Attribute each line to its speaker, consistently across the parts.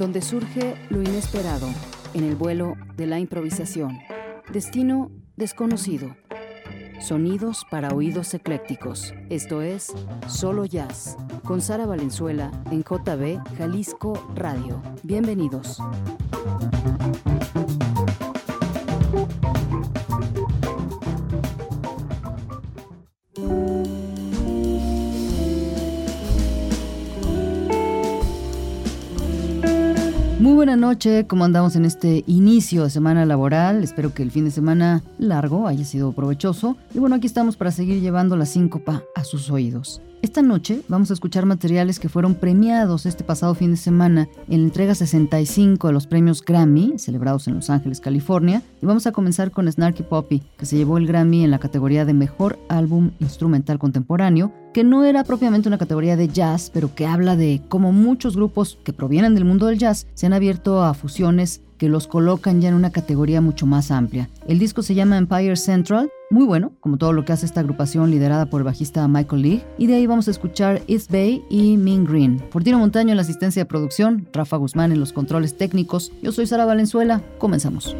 Speaker 1: donde surge lo inesperado en el vuelo de la improvisación. Destino desconocido. Sonidos para oídos eclécticos. Esto es Solo Jazz, con Sara Valenzuela en JB Jalisco Radio. Bienvenidos. Buena noche, ¿cómo andamos en este inicio de semana laboral? Espero que el fin de semana largo haya sido provechoso. Y bueno, aquí estamos para seguir llevando la síncopa a sus oídos. Esta noche vamos a escuchar materiales que fueron premiados este pasado fin de semana en la entrega 65 de los premios Grammy, celebrados en Los Ángeles, California. Y vamos a comenzar con Snarky Poppy, que se llevó el Grammy en la categoría de Mejor Álbum Instrumental Contemporáneo, que no era propiamente una categoría de jazz, pero que habla de cómo muchos grupos que provienen del mundo del jazz se han abierto a fusiones que los colocan ya en una categoría mucho más amplia. El disco se llama Empire Central, muy bueno, como todo lo que hace esta agrupación liderada por el bajista Michael Lee, y de ahí vamos a escuchar East Bay y Mean Green. Fortino Montaño en la asistencia de producción, Rafa Guzmán en los controles técnicos, yo soy Sara Valenzuela, comenzamos.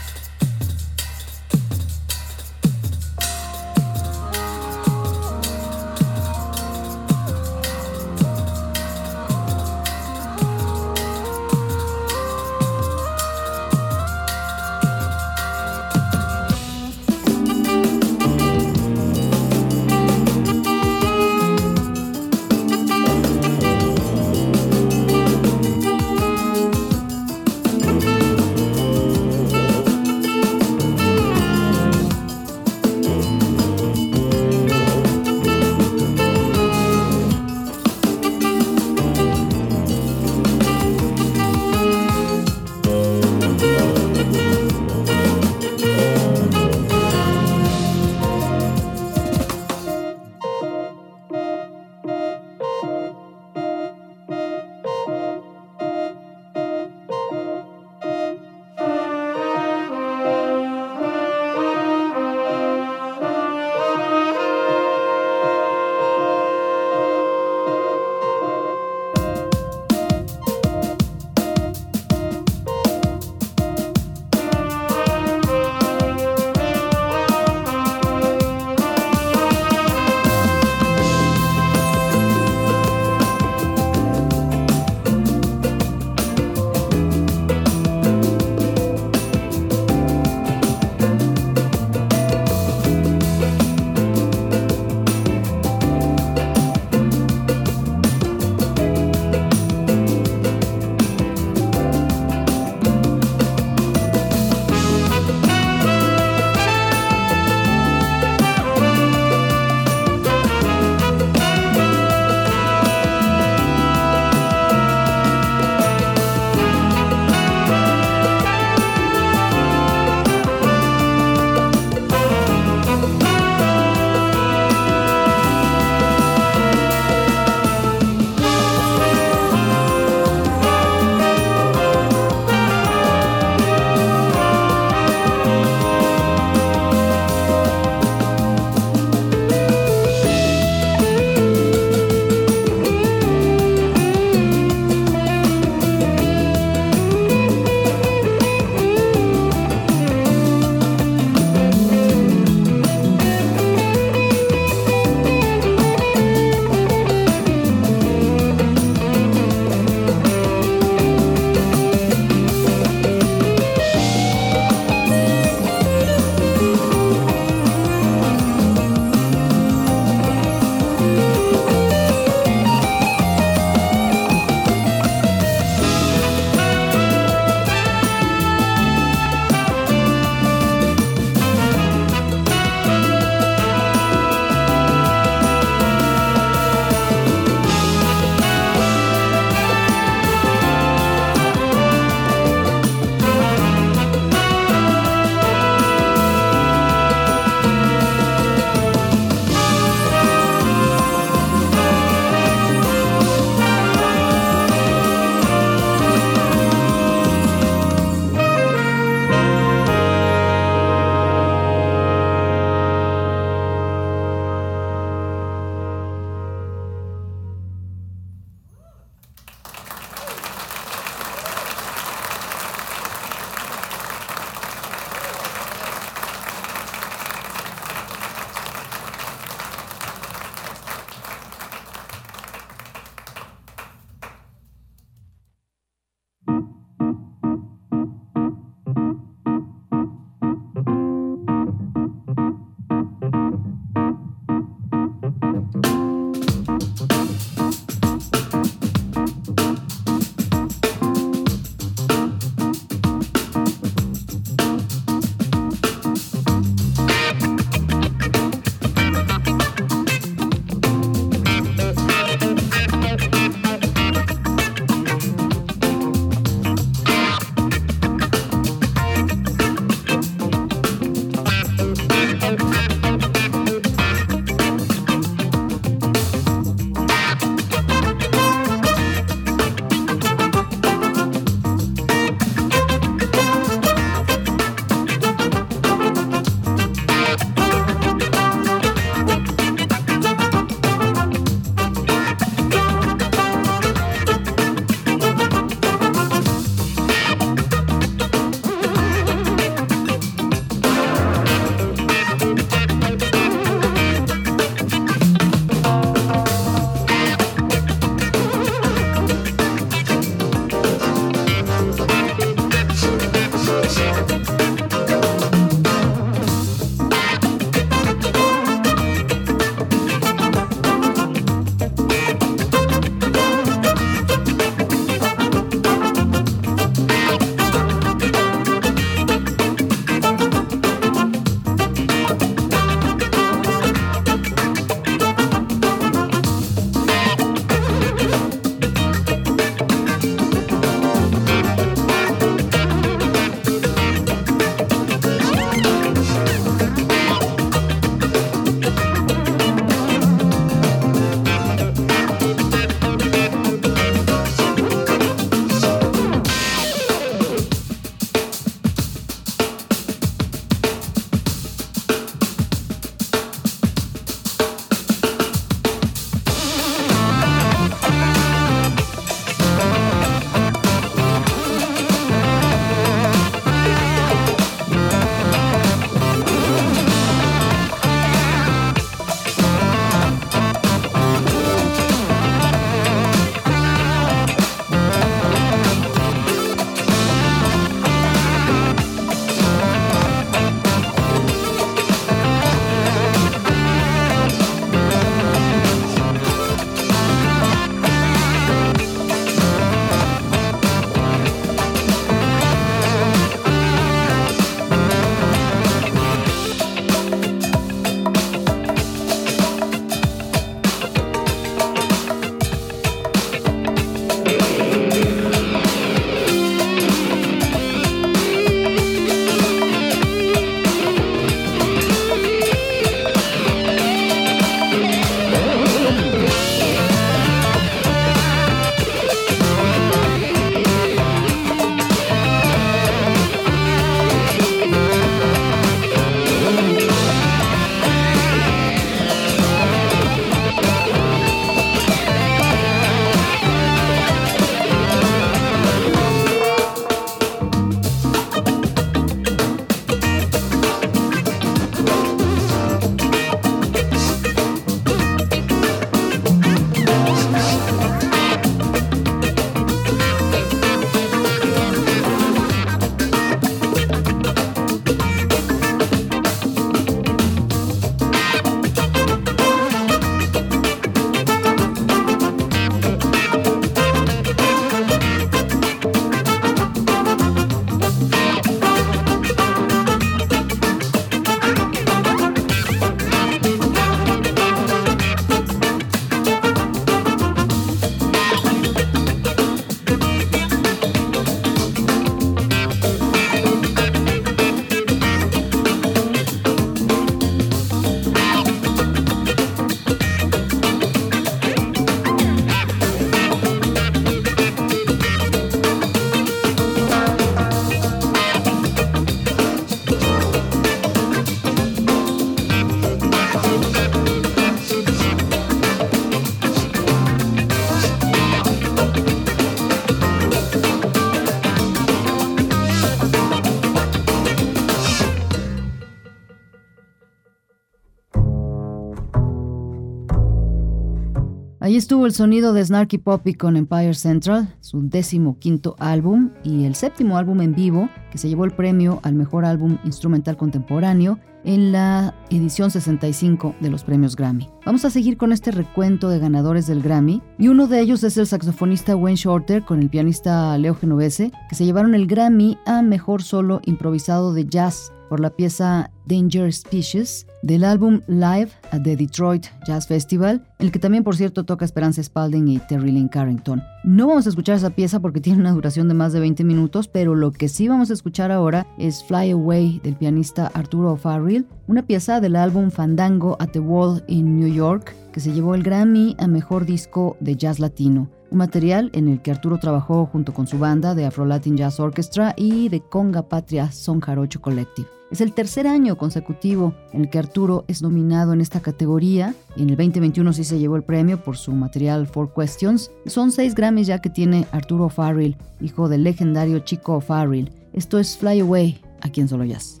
Speaker 1: Ahí estuvo el sonido de Snarky Poppy con Empire Central, su décimo quinto álbum y el séptimo álbum en vivo que se llevó el premio al mejor álbum instrumental contemporáneo en la edición 65 de los premios Grammy. Vamos a seguir con este recuento de ganadores del Grammy y uno de ellos es el saxofonista Wayne Shorter con el pianista Leo Genovese que se llevaron el Grammy a mejor solo improvisado de jazz por la pieza Danger Species del álbum Live at the Detroit Jazz Festival, el que también por cierto toca Esperanza Spalding y Terry Lynn Carrington. No vamos a escuchar esa pieza porque tiene una duración de más de 20 minutos, pero lo que sí vamos a escuchar ahora es Fly Away del pianista Arturo O'Farrill, una pieza del álbum Fandango at the Wall in New York que se llevó el Grammy a Mejor Disco de Jazz Latino un material en el que Arturo trabajó junto con su banda de Afro Latin Jazz Orchestra y de Conga Patria Son Jarocho Collective. Es el tercer año consecutivo en el que Arturo es nominado en esta categoría. En el 2021 sí se llevó el premio por su material Four Questions. Son seis Grammys ya que tiene Arturo Farrell, hijo del legendario Chico Farrell. Esto es Fly Away, aquí en Solo Jazz.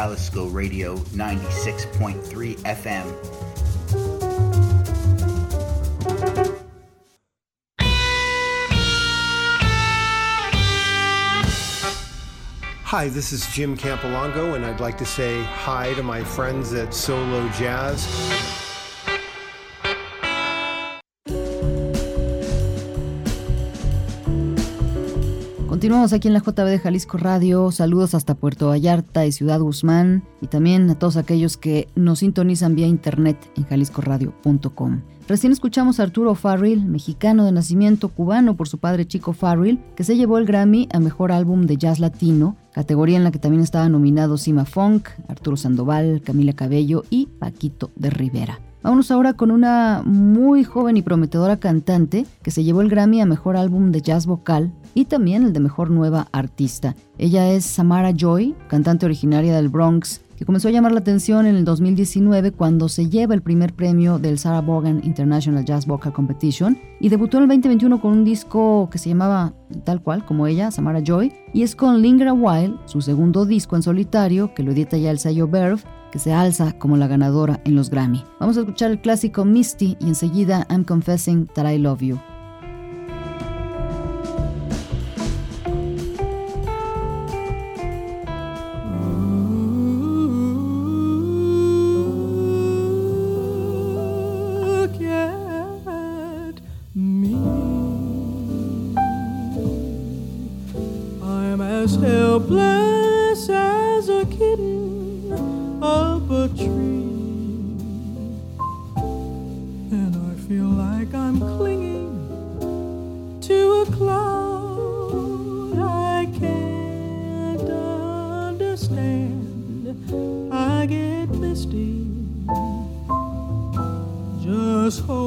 Speaker 2: Jalisco Radio 96.3 FM.
Speaker 3: Hi, this is Jim Campolongo, and I'd like to say hi to my friends at Solo Jazz.
Speaker 1: Continuamos aquí en la JB de Jalisco Radio. Saludos hasta Puerto Vallarta y Ciudad Guzmán y también a todos aquellos que nos sintonizan vía internet en jaliscoradio.com. Recién escuchamos a Arturo Farrell, mexicano de nacimiento cubano por su padre Chico Farrell, que se llevó el Grammy a Mejor Álbum de Jazz Latino, categoría en la que también estaban nominados Sima Funk, Arturo Sandoval, Camila Cabello y Paquito de Rivera. Vámonos ahora con una muy joven y prometedora cantante que se llevó el Grammy a Mejor Álbum de Jazz Vocal y también el de Mejor Nueva Artista. Ella es Samara Joy, cantante originaria del Bronx, que comenzó a llamar la atención en el 2019 cuando se lleva el primer premio del Sarah Vaughan International Jazz Vocal Competition y debutó en el 2021 con un disco que se llamaba tal cual como ella, Samara Joy, y es con Linger a While, su segundo disco en solitario que lo edita ya el sello Verve que se alza como la ganadora en los Grammy. Vamos a escuchar el clásico Misty y enseguida I'm Confessing That I Love You.
Speaker 4: stand, I get misty. Just hold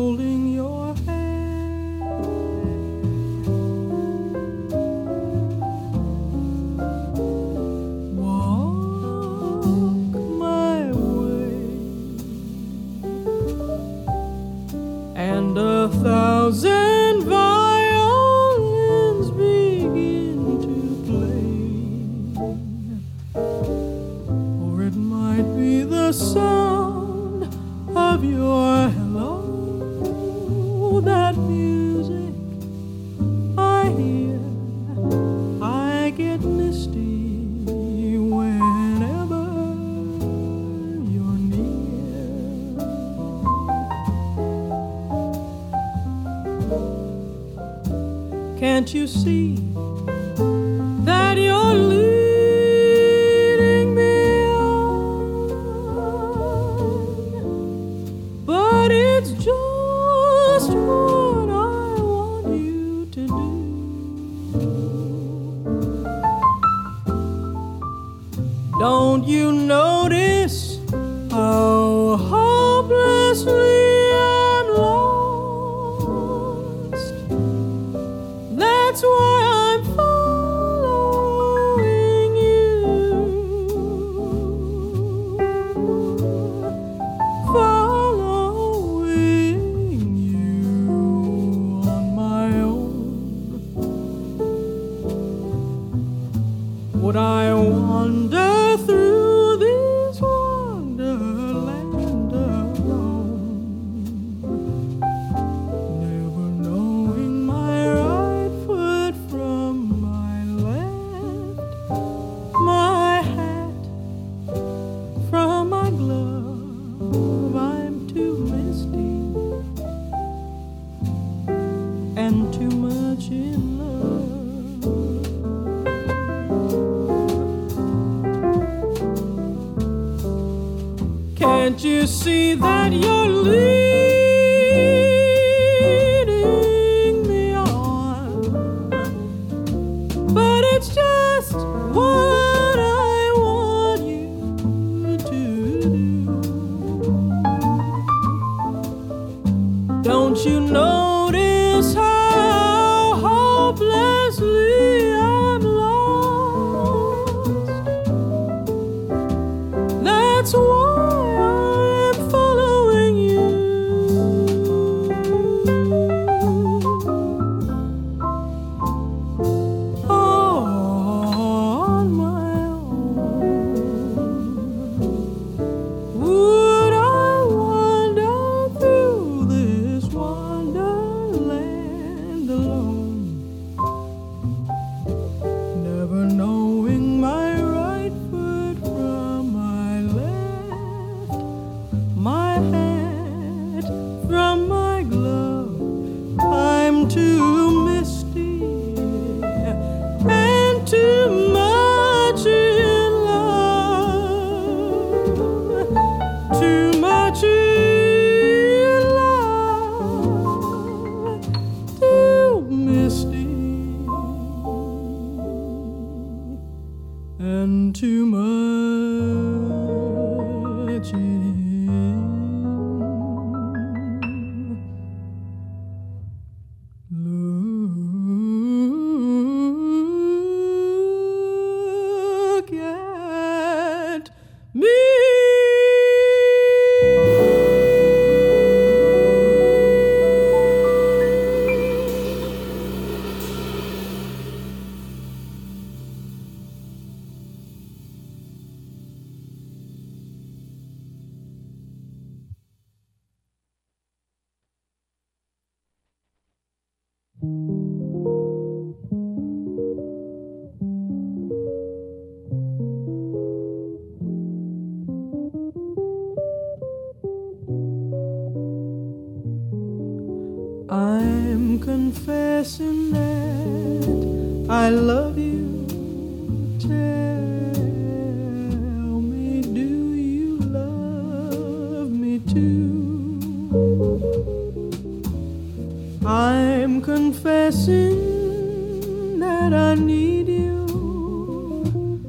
Speaker 4: said I need you.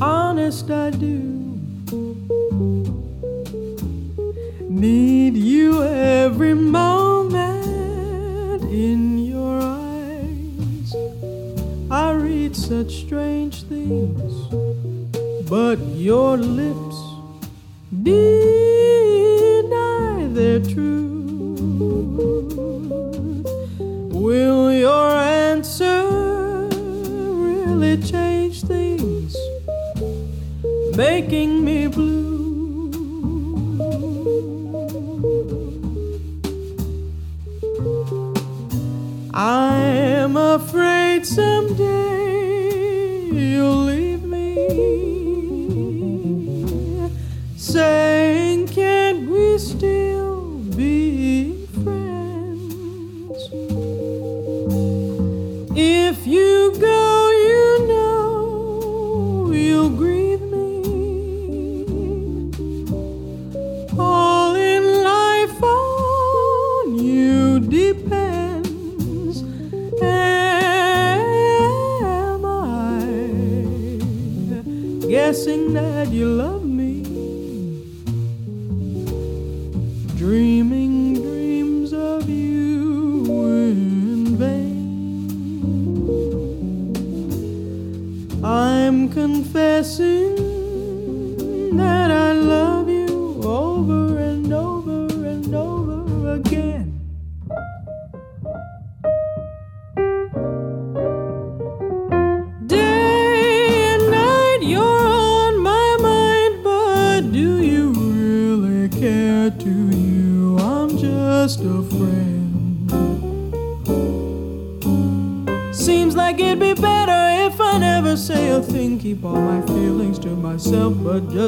Speaker 4: Honest, I do. Need you every moment in your eyes. I read such strange things, but your lips deny their truth. Will making me blue. I'm afraid someday.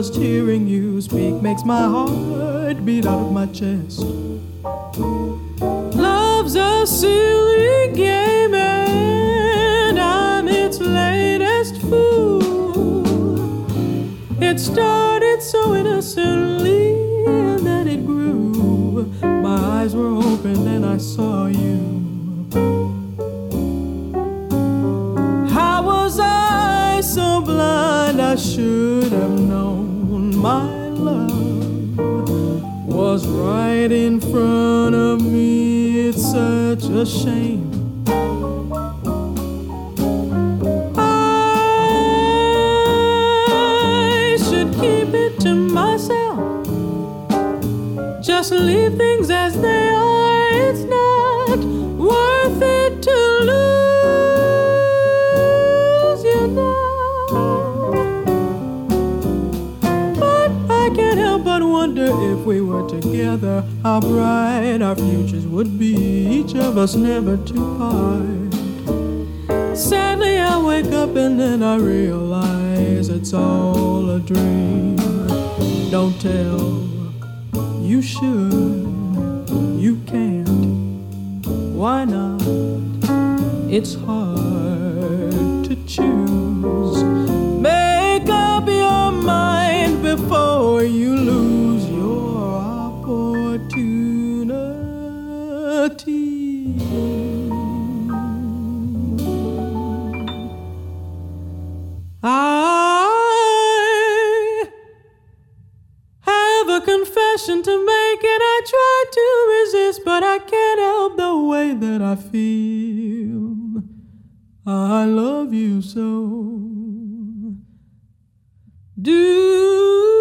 Speaker 4: just hearing you speak makes my heart beat out of my chest. And then I realize it's all a dream. Don't tell, you should, you can't. Why not? It's hard to choose. Passion to make it. I try to resist, but I can't help the way that I feel. I love you so. Do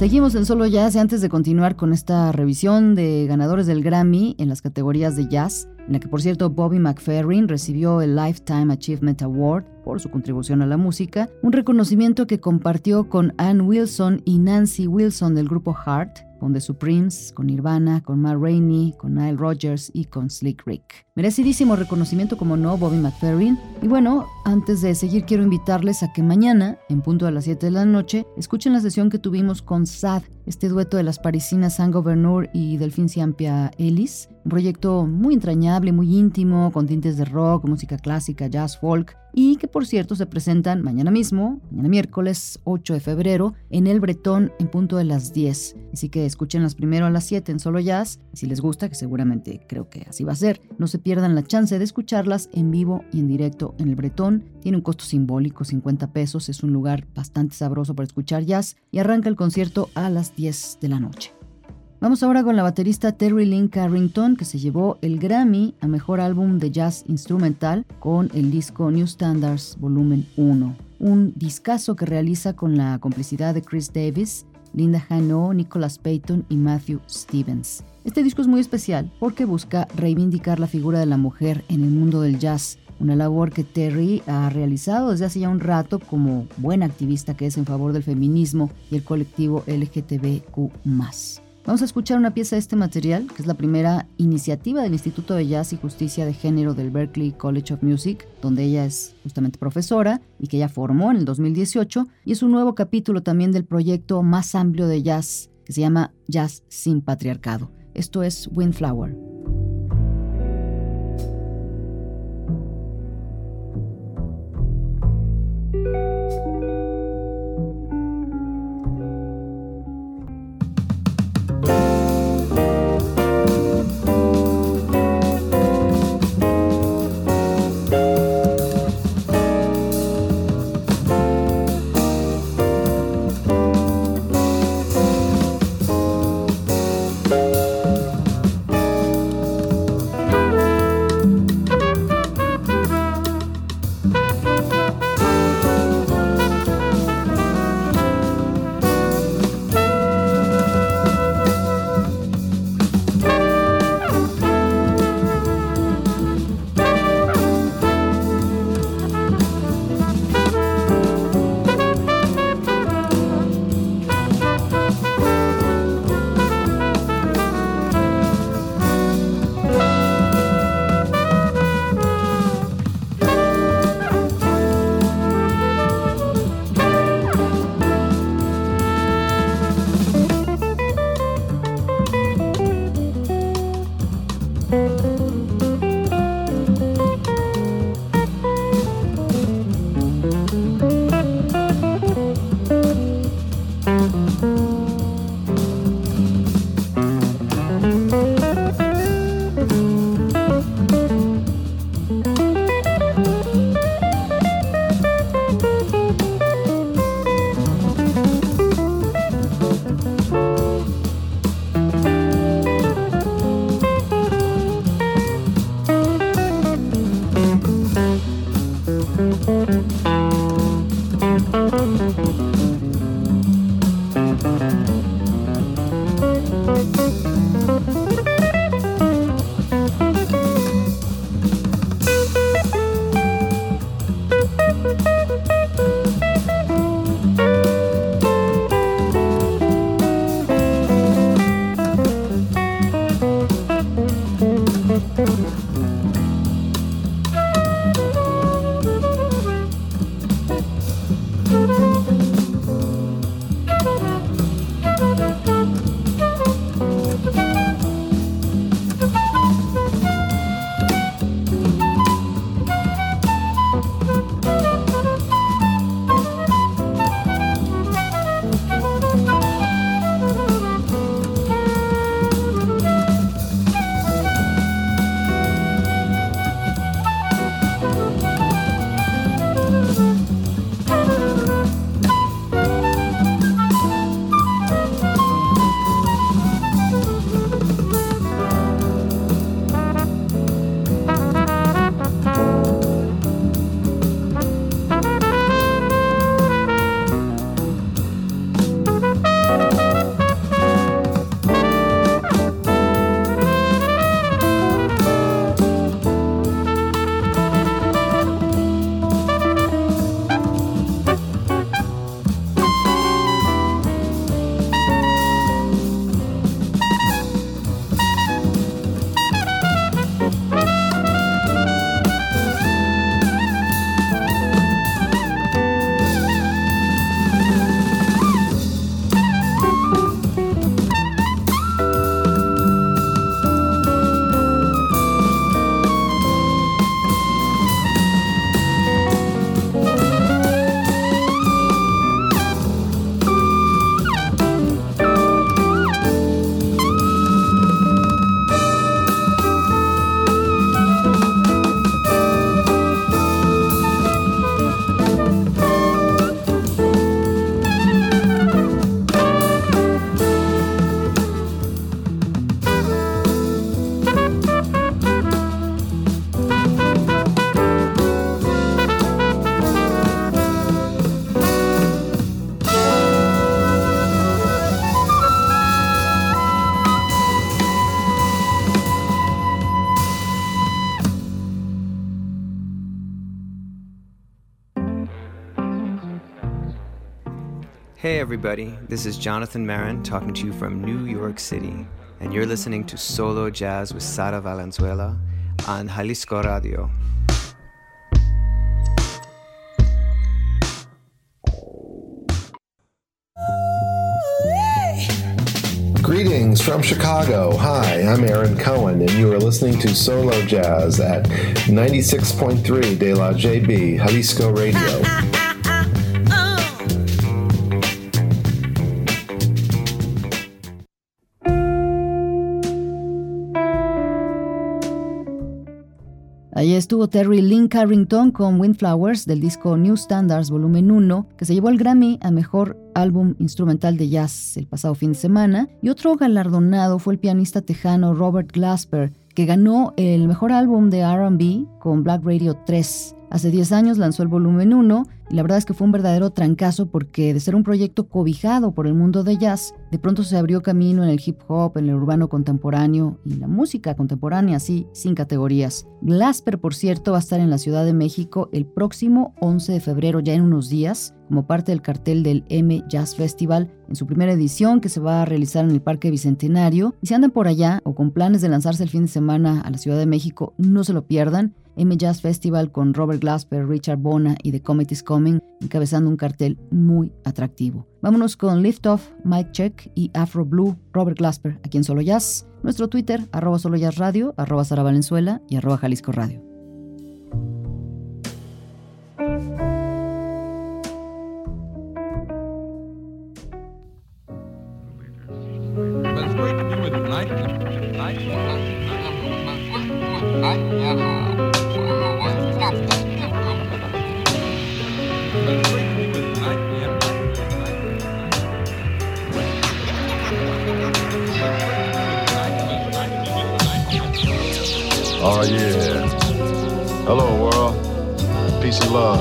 Speaker 1: Seguimos en Solo Jazz y antes de continuar con esta revisión de ganadores del Grammy en las categorías de jazz, en la que por cierto Bobby McFerrin recibió el Lifetime Achievement Award por su contribución a la música, un reconocimiento que compartió con Ann Wilson y Nancy Wilson del grupo Heart, con The Supremes, con Nirvana, con Matt Rainey, con Nile Rodgers y con Slick Rick. Merecidísimo reconocimiento como no, Bobby McFerrin. Y bueno, antes de seguir quiero invitarles a que mañana, en punto a las 7 de la noche, escuchen la sesión que tuvimos con Sad, este dueto de las parisinas San Gouverneur y Delphine Ciampia Ellis, un proyecto muy entrañable, muy íntimo, con tintes de rock, música clásica, jazz, folk, y que por cierto se presentan mañana mismo, mañana miércoles 8 de febrero, en el Bretón en punto de las 10. Así que escúchenlas primero a las 7 en Solo Jazz, si les gusta, que seguramente creo que así va a ser, no se pierdan la chance de escucharlas en vivo y en directo en el Bretón. Tiene un costo simbólico, 50 pesos, es un lugar bastante sabroso para escuchar jazz, y arranca el concierto a las 10 de la noche. Vamos ahora con la baterista Terry Lynn Carrington, que se llevó el Grammy a Mejor Álbum de Jazz Instrumental con el disco New Standards Volumen 1. Un discazo que realiza con la complicidad de Chris Davis, Linda Hano, Nicholas Payton y Matthew Stevens. Este disco es muy especial porque busca reivindicar la figura de la mujer en el mundo del jazz, una labor que Terry ha realizado desde hace ya un rato como buena activista que es en favor del feminismo y el colectivo LGTBQ. Vamos a escuchar una pieza de este material, que es la primera iniciativa del Instituto de Jazz y Justicia de Género del Berklee College of Music, donde ella es justamente profesora y que ella formó en el 2018, y es un nuevo capítulo también del proyecto más amplio de jazz que se llama Jazz sin Patriarcado. Esto es Windflower.
Speaker 5: Everybody, this is Jonathan Marin talking to you from New York City, and you're listening to Solo Jazz with Sara Valenzuela on Jalisco Radio.
Speaker 6: Greetings from Chicago. Hi, I'm Aaron Cohen, and you are listening to Solo Jazz at 96.3 De La JB, Jalisco Radio.
Speaker 1: estuvo Terry Lynn Carrington con Windflowers del disco New Standards Volumen 1, que se llevó el Grammy a Mejor Álbum Instrumental de Jazz el pasado fin de semana. Y otro galardonado fue el pianista tejano Robert Glasper, que ganó el Mejor Álbum de RB con Black Radio 3. Hace 10 años lanzó el volumen 1 y la verdad es que fue un verdadero trancazo porque de ser un proyecto cobijado por el mundo de jazz, de pronto se abrió camino en el hip hop, en el urbano contemporáneo y la música contemporánea así, sin categorías. Glasper, por cierto, va a estar en la Ciudad de México el próximo 11 de febrero, ya en unos días, como parte del cartel del M Jazz Festival en su primera edición que se va a realizar en el Parque Bicentenario. Y si andan por allá o con planes de lanzarse el fin de semana a la Ciudad de México, no se lo pierdan. M Jazz Festival con Robert Glasper, Richard Bona y The Comet is Coming, encabezando un cartel muy atractivo. Vámonos con Lift Off, Mike Check y Afro Blue, Robert Glasper, aquí en Solo Jazz. Nuestro Twitter, arroba Solo Jazz Radio, arroba Sara Valenzuela y arroba Jalisco Radio.
Speaker 7: Oh yeah. Hello world. Peace and love.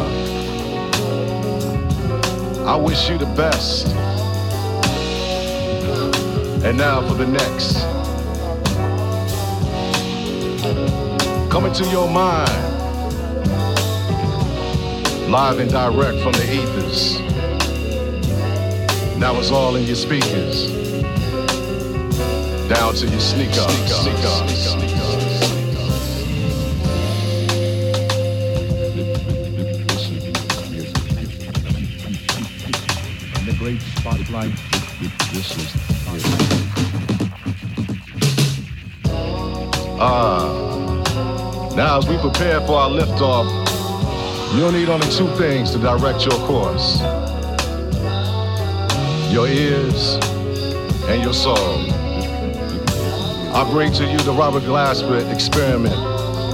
Speaker 7: I wish you the best. And now for the next. Coming to your mind. Live and direct from the ethers. Now it's all in your speakers. Down to your sneakers.
Speaker 8: Spotlight. This is
Speaker 7: Ah. Now, as we prepare for our liftoff, you'll need only two things to direct your course your ears and your soul. I bring to you the Robert Glasper experiment,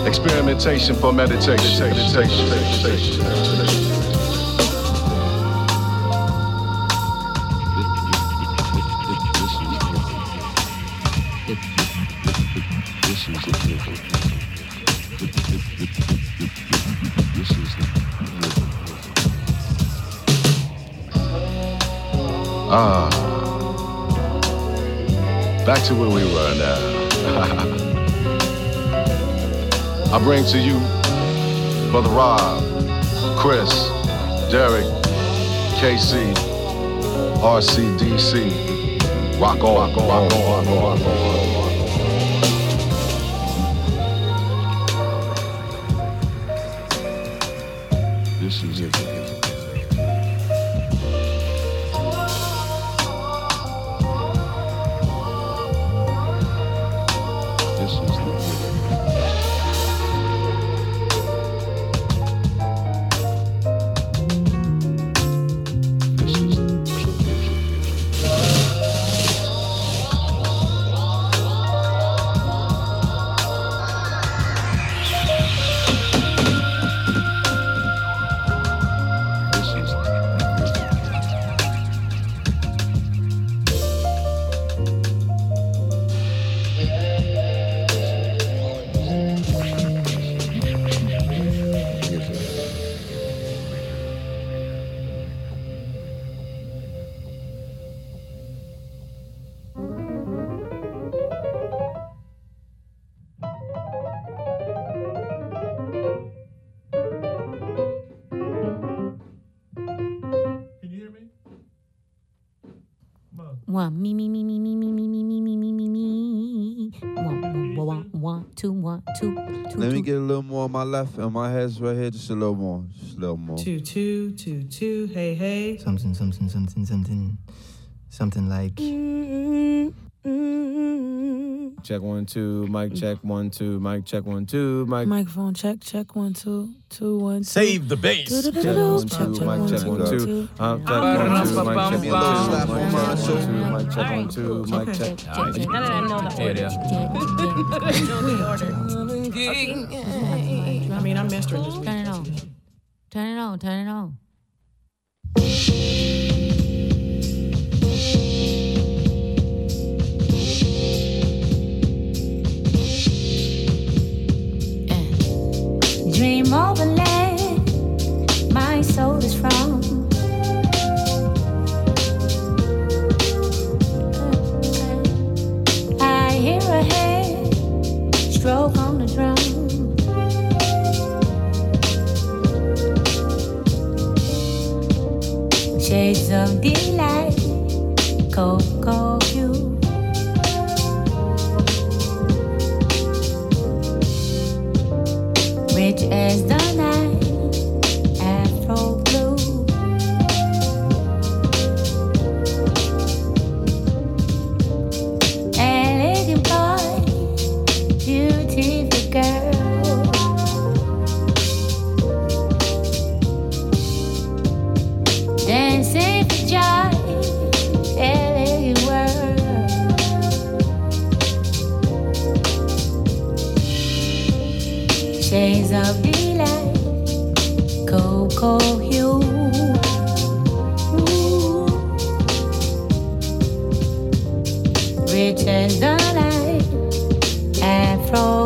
Speaker 7: experimentation for meditation. meditation, meditation, meditation. To where we were now. I bring to you Brother Rob, Chris, Derek, KC, RCDC. Rock on, rock on, rock on, rock on, rock on.
Speaker 8: this is it.
Speaker 9: One, two, one, two, two,
Speaker 10: Let me get a little more on my left and my head's right here, just a little more, just a little more.
Speaker 4: Two, two, two, two, hey, hey.
Speaker 11: Something, something, something, something, something like.
Speaker 12: Mm, mm, mm, Check one, two, mic check one, two, mic check one, two, mic.
Speaker 4: Microphone check, check one, two, two, one, two.
Speaker 12: Save the bass. Check one,
Speaker 4: Check,
Speaker 12: two,
Speaker 4: check,
Speaker 12: mic
Speaker 4: one,
Speaker 12: check
Speaker 4: two,
Speaker 12: one,
Speaker 4: one,
Speaker 12: two.
Speaker 4: two.
Speaker 12: Uh, check one, two, mic check one, two,
Speaker 10: slap on my
Speaker 12: mic check one, two, mic check one, two, mic
Speaker 4: Okay.
Speaker 12: check.
Speaker 9: Now that I know the order.
Speaker 4: I mean, I'm mastering this week.
Speaker 9: Turn it on. Turn it on. Turn it on. Dream of a land my soul is from. I hear a hand stroke on the drum. Shades of delight, cocoa kitchen delight and flow.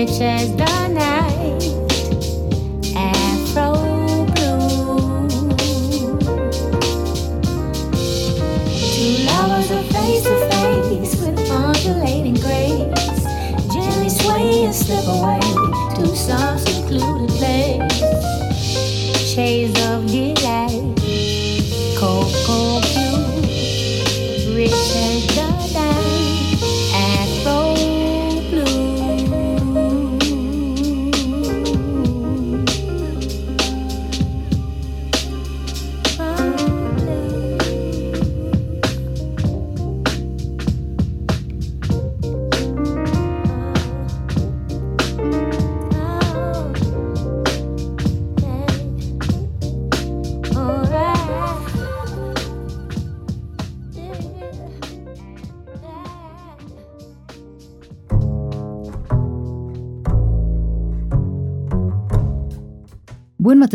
Speaker 9: As the night, afro blue. Two lovers are face to face with undulating grace. Gently sway and slip away to some secluded place. Shades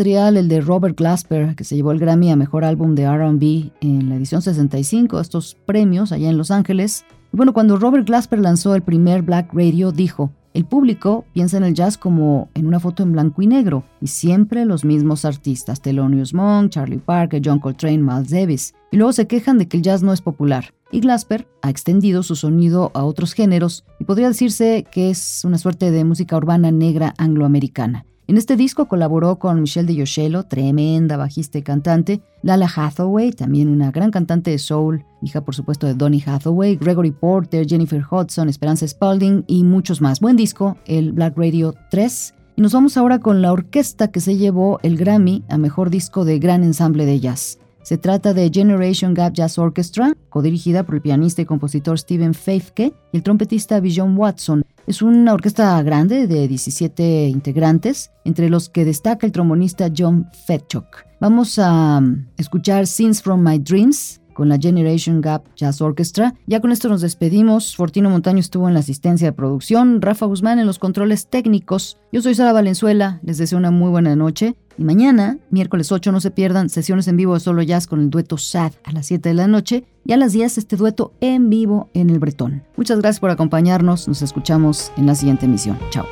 Speaker 1: el de Robert Glasper, que se llevó el Grammy a Mejor Álbum de RB en la edición 65, estos premios allá en Los Ángeles. Y bueno, cuando Robert Glasper lanzó el primer Black Radio, dijo, El público piensa en el jazz como en una foto en blanco y negro, y siempre los mismos artistas, Thelonious Monk, Charlie Parker, John Coltrane, Miles Davis, y luego se quejan de que el jazz no es popular. Y Glasper ha extendido su sonido a otros géneros, y podría decirse que es una suerte de música urbana negra angloamericana. En este disco colaboró con Michelle de Yoshelo, tremenda bajista y cantante, Lala Hathaway, también una gran cantante de soul, hija por supuesto de Donny Hathaway, Gregory Porter, Jennifer Hudson, Esperanza Spalding y muchos más. Buen disco, el Black Radio 3. Y nos vamos ahora con la orquesta que se llevó el Grammy a Mejor Disco de Gran Ensamble de Jazz. Se trata de Generation Gap Jazz Orchestra, codirigida por el pianista y compositor Steven Feifke y el trompetista Bijon Watson. Es una orquesta grande de 17 integrantes, entre los que destaca el trombonista John Fetchuk. Vamos a um, escuchar Scenes from My Dreams, con la Generation Gap Jazz Orchestra. Ya con esto nos despedimos. Fortino Montaño estuvo en la asistencia de producción, Rafa Guzmán en los controles técnicos. Yo soy Sara Valenzuela, les deseo una muy buena noche. Y mañana, miércoles 8, no se pierdan sesiones en vivo de solo jazz con el dueto SAD a las 7 de la noche y a las 10 este dueto en vivo en el Bretón. Muchas gracias por acompañarnos, nos escuchamos en la siguiente emisión. Chao.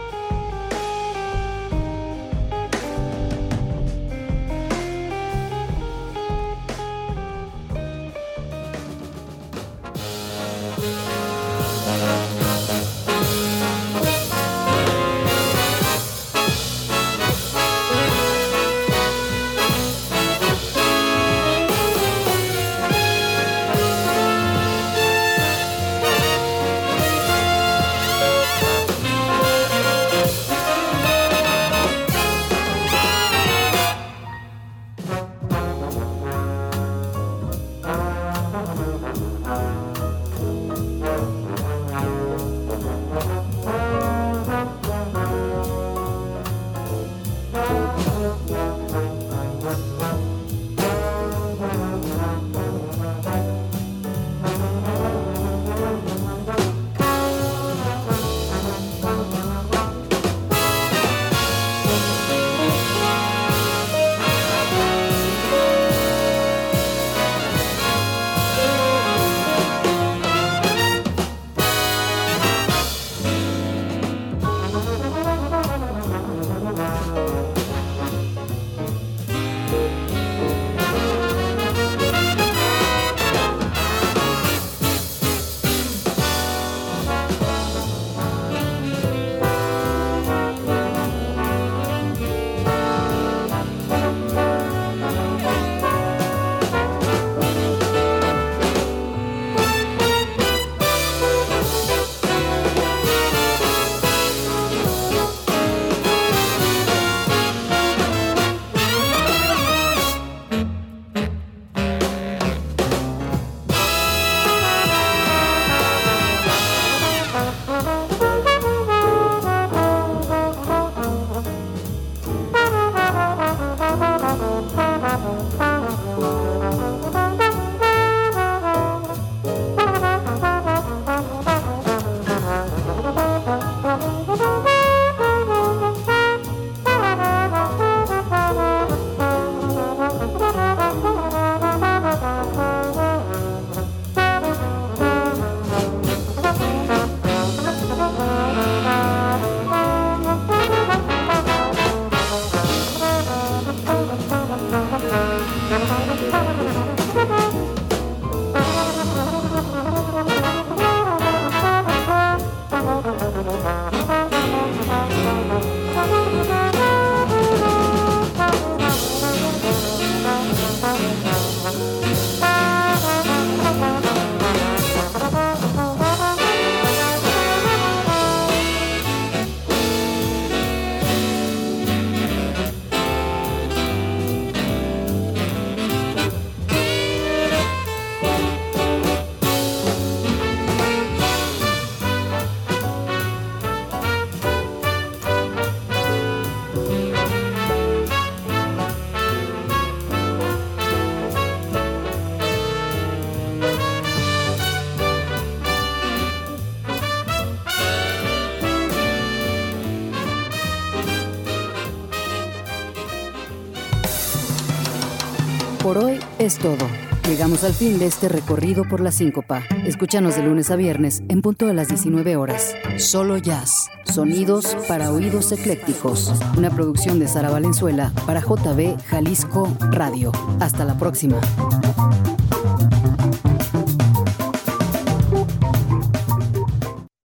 Speaker 13: Todo.
Speaker 1: Llegamos al fin de este recorrido por la síncopa. Escúchanos de lunes a viernes en punto de las 19 horas. Solo jazz. Sonidos para oídos eclécticos. Una producción de Sara Valenzuela para JB Jalisco Radio. Hasta la próxima.